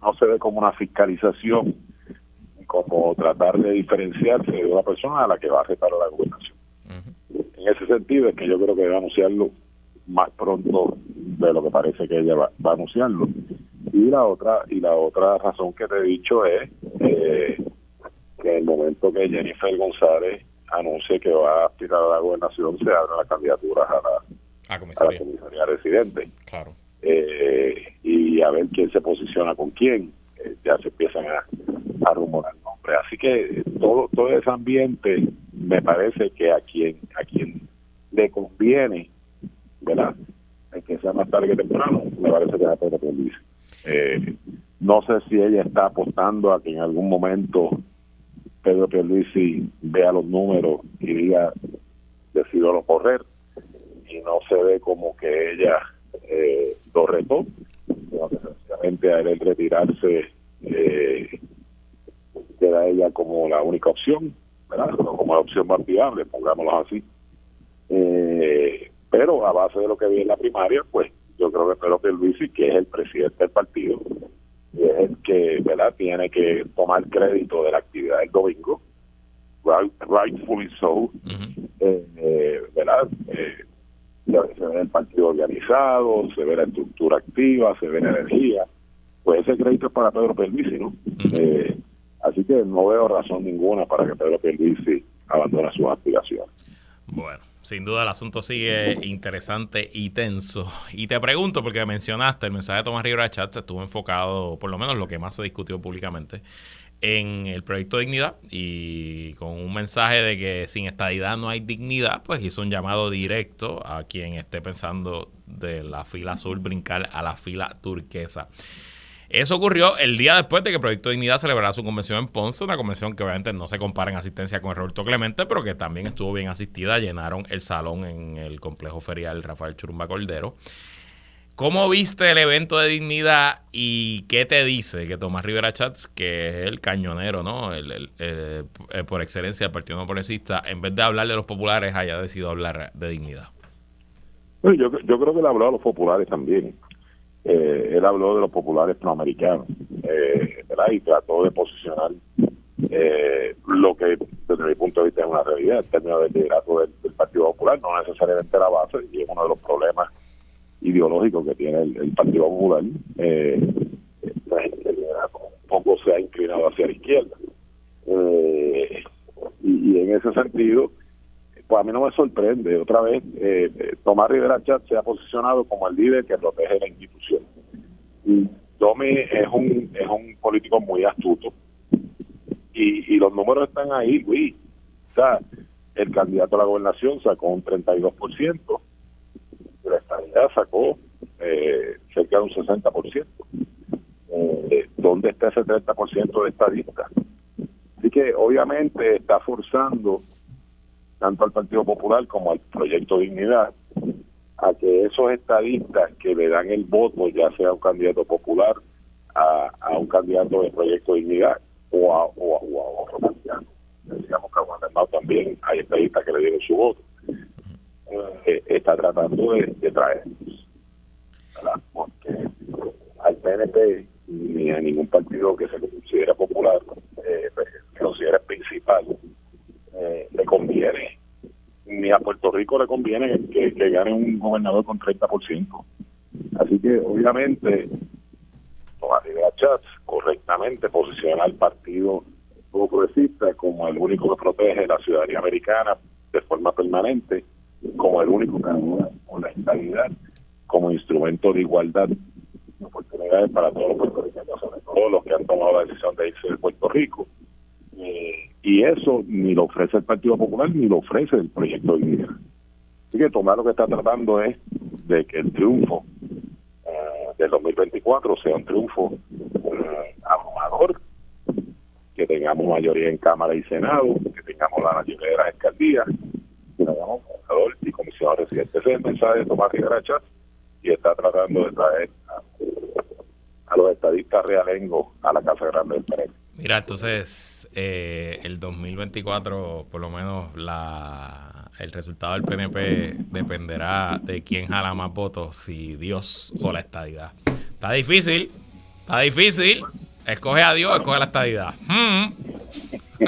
No se ve como una fiscalización, como tratar de diferenciarse de una persona a la que va a retar a la gobernación. En ese sentido es que yo creo que debe anunciarlo más pronto de lo que parece que ella va, a anunciarlo. Y la otra y la otra razón que te he dicho es eh, que en el momento que Jennifer González anuncie que va a aspirar a la gobernación, se abren las candidaturas a la, a comisaría. residente. Claro. Eh, y a ver quién se posiciona con quién. Eh, ya se empiezan a, a rumorar nombres. Así que todo todo ese ambiente me parece que a quien a quien le conviene ¿verdad? que sea más tarde que temprano, me parece que es a Pedro Pierluisi. Eh, no sé si ella está apostando a que en algún momento Pedro Pierluisi vea los números y diga decidió no correr y no se ve como que ella eh, lo retó, sino que sencillamente a él retirarse eh, queda ella como la única opción, ¿verdad? Como la opción más viable, pongámoslo así. Eh, pero a base de lo que vi en la primaria, pues yo creo que Pedro Pierluisi, que es el presidente del partido, y es el que ¿verdad? tiene que tomar crédito de la actividad del domingo, rightfully so, eh, eh, ¿verdad? Eh, se ve el partido organizado, se ve la estructura activa, se ve la energía, pues ese crédito es para Pedro Pierluisi, ¿no? así que no veo razón ninguna para que Pedro Pierluisi abandone sus aspiraciones. Bueno, sin duda el asunto sigue interesante y tenso. Y te pregunto, porque mencionaste, el mensaje de Tomás Rivera Chat estuvo enfocado, por lo menos lo que más se discutió públicamente, en el proyecto Dignidad y con un mensaje de que sin estadidad no hay dignidad, pues hizo un llamado directo a quien esté pensando de la fila azul brincar a la fila turquesa. Eso ocurrió el día después de que Proyecto Dignidad celebrara su convención en Ponce, una convención que obviamente no se compara en asistencia con el Roberto Clemente, pero que también estuvo bien asistida. Llenaron el salón en el complejo ferial Rafael Churumba Cordero. ¿Cómo viste el evento de dignidad y qué te dice que Tomás Rivera Chats, que es el cañonero, ¿no? El, por excelencia del Partido No Progresista, en vez de hablar de los populares, haya decidido hablar de dignidad? yo, yo creo que le habló a los populares también eh, él habló de los populares proamericanos, eh. Y trató de posicionar eh, lo que desde mi punto de vista es una realidad, en términos del liderato del, Partido Popular, no necesariamente la base, y es uno de los problemas ideológicos que tiene el, Partido Popular. Eh, la gente un poco se ha inclinado hacia la izquierda. Eh, y, y en ese sentido, pues a mí no me sorprende. Otra vez, eh, eh, Tomás Rivera Chat se ha posicionado como el líder que protege la institución. Y Tommy es un, es un político muy astuto. Y, y los números están ahí, güey. O sea, el candidato a la gobernación sacó un 32%, la estabilidad sacó eh, cerca de un 60%. Eh, ¿Dónde está ese 30% de estadista? Así que obviamente está forzando tanto al Partido Popular como al Proyecto Dignidad, a que esos estadistas que le dan el voto, ya sea un candidato popular, a, un candidato del Proyecto Dignidad o a, otro candidato. Decíamos que a Juan también hay estadistas que le dieron su voto. eh, está tratando de, traer. Porque al PNP ni a ningún partido que se considere popular, eh, que considere principal, eh, le conviene. Ni a Puerto Rico le conviene que, que gane un gobernador con 30%. Así que, obviamente, Rivera Chats correctamente posiciona al partido progresista como el único que protege la ciudadanía americana de forma permanente, como el único que ayuda con la estabilidad como instrumento de igualdad de oportunidades para todos los puertorriqueños, sobre todo los que han tomado la decisión de irse de Puerto Rico. Eh, y eso ni lo ofrece el Partido Popular ni lo ofrece el proyecto de vida. Así que Tomás lo que está tratando es de que el triunfo eh, del 2024 sea un triunfo eh, abrumador, que tengamos mayoría en Cámara y Senado, que tengamos la mayoría de las alcaldías, que tengamos gobernador y comisionado residente. Ese es el mensaje de Tomás Rivera y está tratando de traer a, los estadistas realengos a la Casa Grande del PNP. Mira, entonces eh, el 2024, por lo menos la el resultado del PNP dependerá de quién jala más votos, si Dios o la estadidad. Está difícil, está difícil. Escoge a Dios, escoge la estadidad. Hmm.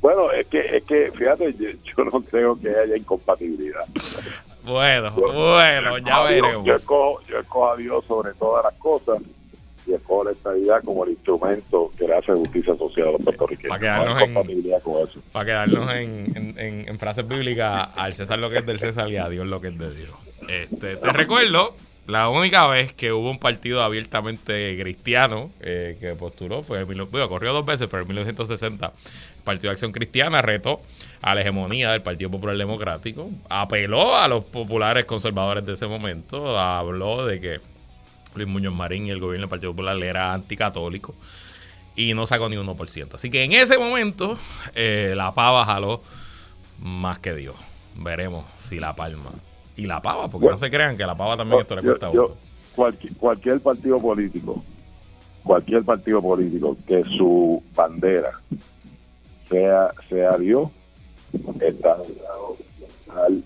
bueno, es, que, es que, fíjate, yo, no creo que haya incompatibilidad. Bueno, bueno, ya veremos. yo, escojo, yo escojo a Dios sobre todas las cosas y escoge la estabilidad como el instrumento que le hace justicia social a los puertorriqueños. Para quedarnos, en, Para quedarnos en, frases bíblicas, al César lo que es del César y a Dios lo que es de Dios. Este, te recuerdo, la única vez que hubo un partido abiertamente cristiano eh, que postuló fue en bueno, corrió dos veces, pero en 1960 el Partido de Acción Cristiana retó a la hegemonía del Partido Popular Democrático, apeló a los populares conservadores de ese momento, habló de que Luis Muñoz Marín y el gobierno del Partido Popular era anticatólico y no sacó ni 1%. Así que en ese momento eh, la pava jaló más que Dios. Veremos si la palma. Y la pava, porque no se crean que la pava también esto le cuesta yo, cualquier, cualquier partido político, cualquier partido político que su bandera sea, sea Dios, está al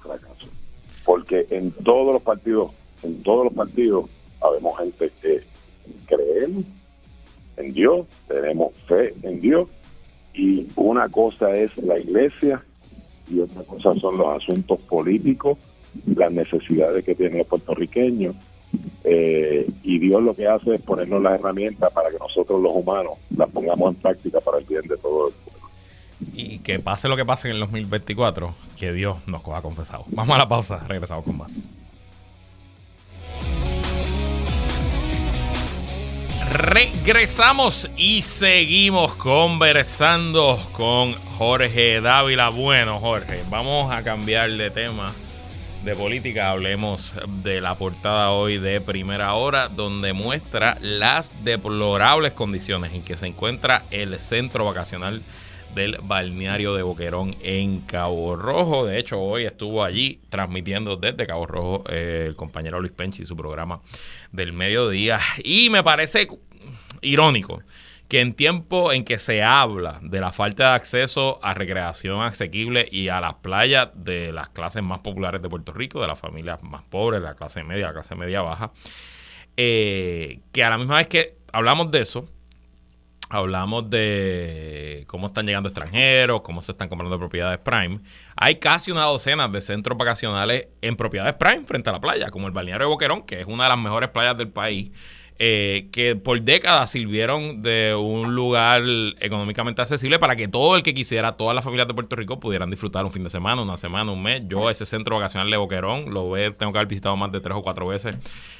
fracaso. Porque en todos los partidos en todos los partidos habemos gente que creemos en Dios, tenemos fe en Dios, y una cosa es la iglesia y otra cosa son los asuntos políticos, las necesidades que tienen los puertorriqueños, eh, y Dios lo que hace es ponernos las herramientas para que nosotros los humanos las pongamos en práctica para el bien de todo el pueblo. Y que pase lo que pase en el 2024, que Dios nos coja confesado. Vamos a la pausa, regresamos con más. Regresamos y seguimos conversando con Jorge Dávila. Bueno, Jorge, vamos a cambiar de tema de política. Hablemos de la portada hoy de Primera Hora, donde muestra las deplorables condiciones en que se encuentra el centro vacacional del balneario de Boquerón en Cabo Rojo. De hecho, hoy estuvo allí transmitiendo desde Cabo Rojo eh, el compañero Luis Penchi su programa del mediodía. Y me parece irónico que en tiempo en que se habla de la falta de acceso a recreación asequible y a las playas de las clases más populares de Puerto Rico, de las familias más pobres, la clase media, la clase media baja, eh, que a la misma vez que hablamos de eso, hablamos de cómo están llegando extranjeros, cómo se están comprando propiedades Prime. Hay casi una docena de centros vacacionales en propiedades Prime frente a la playa, como el balneario de Boquerón, que es una de las mejores playas del país eh, que por décadas sirvieron de un lugar económicamente accesible para que todo el que quisiera, todas las familias de Puerto Rico pudieran disfrutar un fin de semana, una semana, un mes. Yo ese centro vacacional de Boquerón lo ve, tengo que haber visitado más de tres o cuatro veces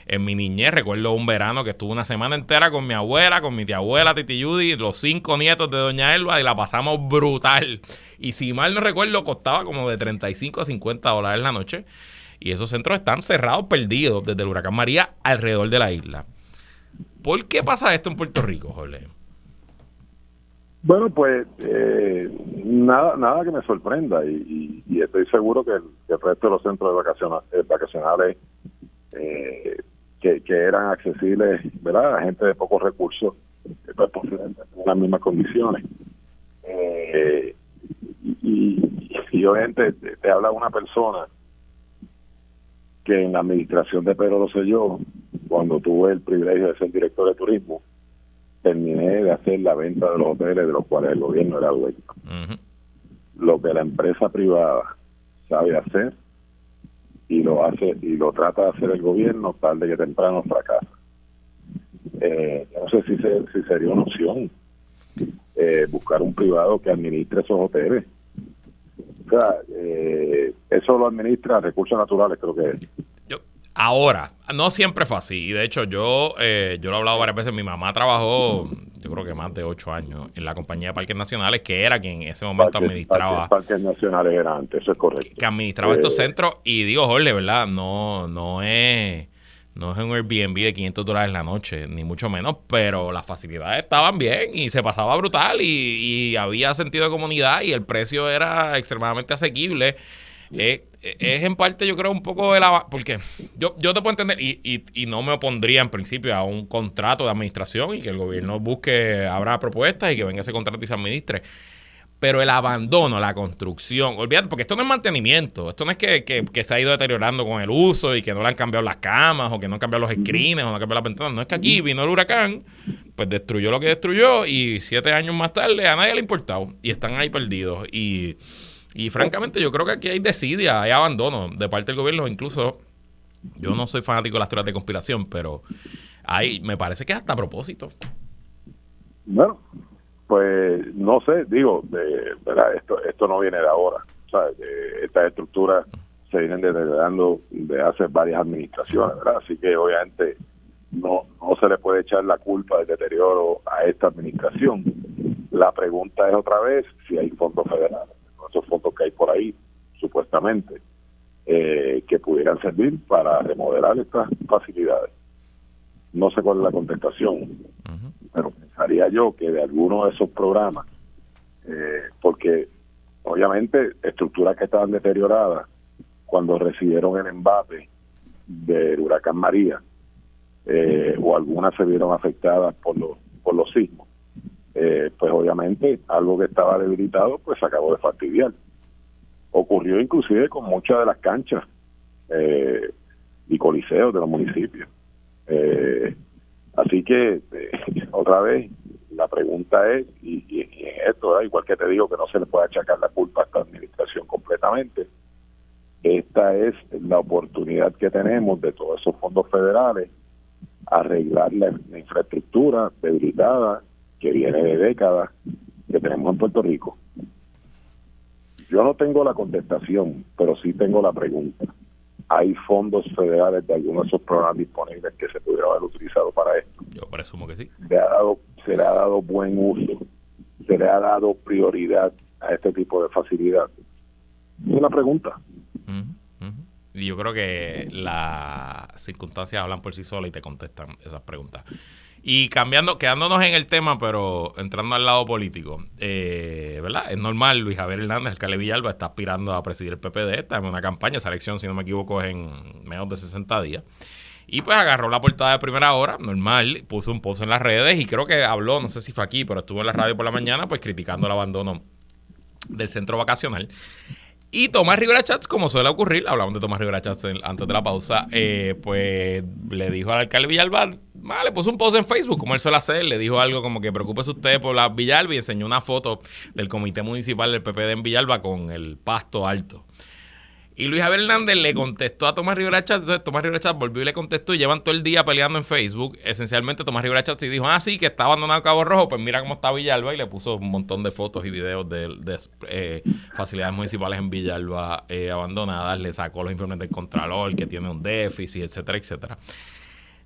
en mi niñez. Recuerdo un verano que estuve una semana entera con mi abuela, con mi tía abuela, Titi Judy, los cinco nietos de Doña Elba y la pasamos brutal. Y si mal no recuerdo, costaba como de 35 a 50 dólares la noche. Y esos centros están cerrados, perdidos desde el huracán María alrededor de la isla. ¿Por qué pasa esto en Puerto Rico, Jorge? Bueno, pues eh, nada nada que me sorprenda y, estoy seguro que el, resto de los centros de eh, vacacionales eh, que, eran accesibles ¿verdad? a gente de pocos recursos, pues posiblemente en las mismas condiciones. y, y obviamente te, te habla una persona que en la administración de Pedro Rosselló, cuando tuve el privilegio de ser director de turismo, terminé de hacer la venta de los hoteles de los cuales el gobierno era dueño. Lo que la empresa privada sabe hacer y lo hace y lo trata de hacer el gobierno tarde que temprano fracasa. Eh, no sé si, si sería una opción eh, buscar un privado que administre esos hoteles eh, eso lo administra Recursos Naturales, creo que es. Yo, ahora, no siempre fue así. Y de hecho, yo, eh, yo lo he hablado varias veces. Mi mamá trabajó, yo creo que más de ocho años, en la compañía de Parques Nacionales, que era quien en ese momento administraba. Parques, Nacionales era antes, eso es correcto. Que administraba estos eh, centros. Y digo, Jorge, ¿verdad? No, no es no es un Airbnb de 500 dólares la noche, ni mucho menos, pero las facilidades estaban bien y se pasaba brutal y, había sentido de comunidad y el precio era extremadamente asequible. Eh, eh, es en parte, yo creo, un poco de la... Porque yo, yo te puedo entender y, y, y, no me opondría en principio a un contrato de administración y que el gobierno busque, abra propuestas y que venga ese contrato y se administre pero el abandono, la construcción, olvídate, porque esto no es mantenimiento, esto no es que, se ha ido deteriorando con el uso y que no le han cambiado las camas o que no han cambiado los screens o no han cambiado las ventanas, no es que aquí vino el huracán, pues destruyó lo que destruyó y siete años más tarde a nadie le ha importado y están ahí perdidos. Y, y francamente yo creo que aquí hay desidia, hay abandono de parte del gobierno, incluso yo no soy fanático de las teorías de conspiración, pero hay, me parece que es hasta a propósito. Bueno, pues no sé, digo, ¿verdad? Esto, esto no viene de ahora. estas estructuras se vienen deteriorando de hace varias administraciones, ¿verdad? Así que obviamente no, no se le puede echar la culpa del deterioro a esta administración. La pregunta es otra vez si hay fondos federales, esos fondos que hay por ahí, supuestamente, eh, que pudieran servir para remodelar estas facilidades. No sé cuál es la contestación pero pensaría yo que de alguno de esos programas, eh, porque obviamente estructuras que estaban deterioradas cuando recibieron el embate del huracán María, eh, o algunas se vieron afectadas por los, por los sismos, eh, pues obviamente algo que estaba debilitado pues se acabó de fastidiar. Ocurrió inclusive con muchas de las canchas y coliseos de los municipios. Así que, eh, otra vez, la pregunta es, y, en esto, igual que te digo que no se le puede achacar la culpa a esta administración completamente, esta es la oportunidad que tenemos de todos esos fondos federales arreglar la, infraestructura debilitada que viene de décadas que tenemos en Puerto Rico. Yo no tengo la contestación, pero sí tengo la pregunta hay fondos federales de algunos de esos programas disponibles que se pudieran haber utilizado para esto. Yo presumo que sí. Se, ha dado, se le ha dado buen uso, se le ha dado prioridad a este tipo de facilidad. Es una pregunta. Y yo creo que las circunstancias hablan por sí solas y te contestan esas preguntas. Y cambiando, quedándonos en el tema, pero entrando al lado político, eh, ¿verdad? Es normal, Luis Javier Hernández, alcalde Villalba, está aspirando a presidir el PPD, está en una campaña, esa elección, si no me equivoco, es en menos de 60 días. Y pues agarró la portada de primera hora, normal, puso un post en las redes y creo que habló, no sé si fue aquí, pero estuvo en la radio por la mañana, pues criticando el abandono del centro vacacional. Y Tomás Rivera como suele ocurrir, hablamos de Tomás Rivera antes de la pausa, eh, pues le dijo al alcalde Villalba, le puso un post en Facebook, como él suele hacer, le dijo algo como que preocúpese usted por la Villalba y enseñó una foto del comité municipal del PPD en Villalba con el pasto alto. Y Luis Javier Hernández le contestó a Tomás Rivera Chatz. Entonces Tomás Rivera Chatz volvió y le contestó y llevan todo el día peleando en Facebook. Esencialmente Tomás Rivera Chatz y dijo, ah, sí, que está abandonado Cabo Rojo. Pues mira cómo está Villalba y le puso un montón de fotos y videos de, eh, facilidades municipales en Villalba eh, abandonadas. Le sacó los informes del Contralor que tiene un déficit, etcétera, etcétera.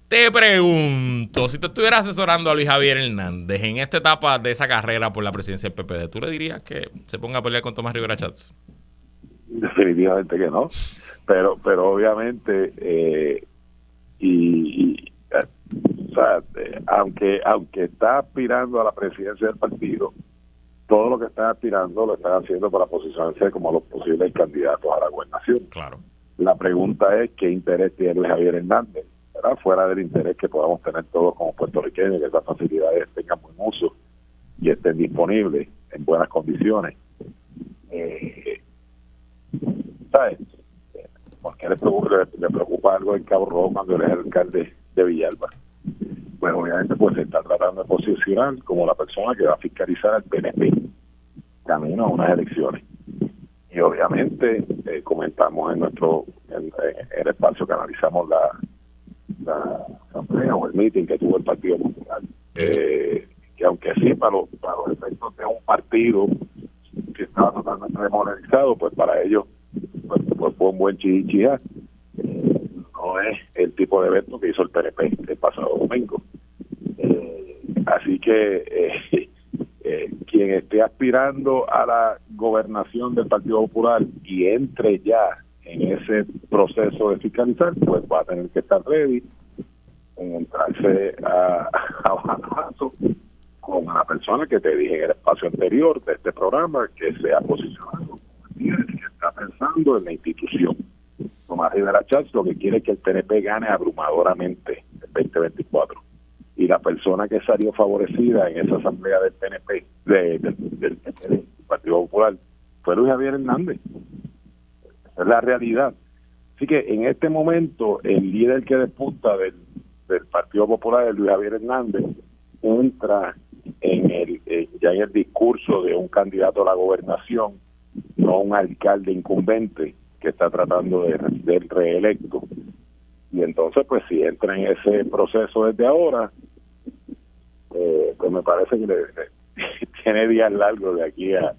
Te pregunto, si te estuviera asesorando a Luis Javier Hernández en esta etapa de esa carrera por la presidencia del PPD, ¿tú le dirías que se ponga a pelear con Tomás Rivera Chats? definitivamente que no. Pero pero obviamente eh, y, eh, eh, aunque aunque está aspirando a la presidencia del partido todo lo que está aspirando lo está haciendo para posicionarse como los posibles candidatos a la gobernación. Claro. La pregunta es qué interés tiene Javier Hernández fuera del interés que podamos tener todos como puertorriqueños que esas facilidades tengan buen uso y estén disponibles en buenas condiciones. Eh, ¿sabes? ¿Por qué le preocupa, le, preocupa algo en Cabo Rojo cuando él es alcalde de Villalba? Pues obviamente pues se está tratando de posicionar como la persona que va a fiscalizar al PNP camino a unas elecciones. Y obviamente eh, comentamos en nuestro en, el espacio que analizamos la, la asamblea o el meeting que tuvo el Partido Popular, eh, que aunque sí para los, para los efectos de un partido estaba totalmente demoralizado, pues para ellos pues, pues fue un buen chichichía. Eh, no es el tipo de evento que hizo el PNP el pasado domingo. Eh, así que eh, eh, quien esté aspirando a la gobernación del Partido Popular y entre ya en ese proceso de fiscalizar, pues va a tener que estar ready en entrarse a, a con la persona que te dije en el espacio anterior de este programa que se ha posicionado que está pensando en la institución. Tomás Rivera Chávez lo que quiere es que el PNP gane abrumadoramente el 2024 y la persona que salió favorecida en esa asamblea del PNP, del, Partido Popular, fue Luis Javier Hernández. Esa es la realidad. Así que en este momento el líder que disputa del, del Partido Popular, Luis Javier Hernández, entra en el ya en el discurso de un candidato a la gobernación, no un alcalde incumbente que está tratando de ser reelecto. Y entonces, pues si entra en ese proceso desde ahora, eh, pues me parece que tiene días largos de aquí a,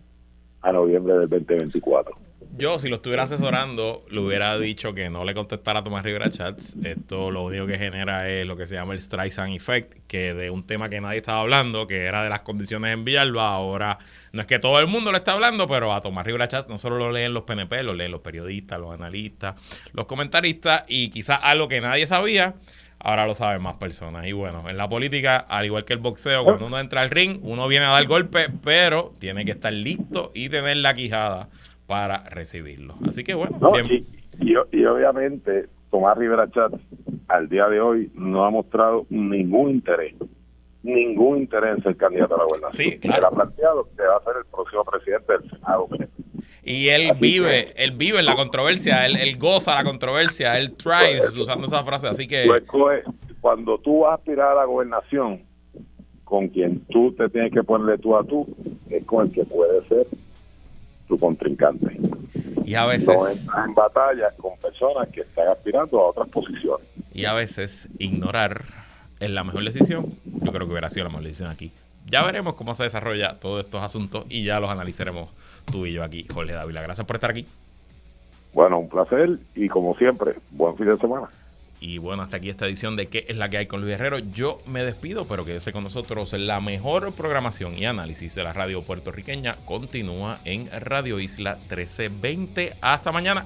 a noviembre del 2024. Yo, si lo estuviera asesorando, le hubiera dicho que no le contestara a Tomás Rivera Chats. Esto lo único que genera es lo que se llama el Streisand Effect, que de un tema que nadie estaba hablando, que era de las condiciones en Villalba, ahora no es que todo el mundo le está hablando, pero a Tomás Rivera Chats no solo lo leen los PNP, lo leen los periodistas, los analistas, los comentaristas, y quizás algo que nadie sabía, ahora lo saben más personas. Y bueno, en la política, al igual que el boxeo, cuando uno entra al ring, uno viene a dar golpe, pero tiene que estar listo y tener la quijada para recibirlo. Así que bueno. y, obviamente Tomás Rivera Chat al día de hoy no ha mostrado ningún interés, ningún interés en ser candidato a la gobernación. Sí, claro. Él ha planteado que va a ser el próximo presidente del Senado. Y él vive, él vive en la controversia, él, él, goza la controversia, él tries pues, usando esa frase, así que... Pues, cuando tú vas a aspirar a la gobernación, con quien tú te tienes que ponerle tú a tú, es con el que puede ser tu contrincante. Y a veces... No en batallas con personas que están aspirando a otras posiciones. Y a veces ignorar es la mejor decisión. Yo creo que hubiera sido la mejor decisión aquí. Ya veremos cómo se desarrolla todos estos asuntos y ya los analizaremos tú y yo aquí, Jorge Dávila. Gracias por estar aquí. Bueno, un placer y como siempre, buen fin de semana. Y bueno, hasta aquí esta edición de ¿Qué es la que hay con Luis Herrero? Yo me despido, pero quédese con nosotros. La mejor programación y análisis de la radio puertorriqueña continúa en Radio Isla 1320. Hasta mañana.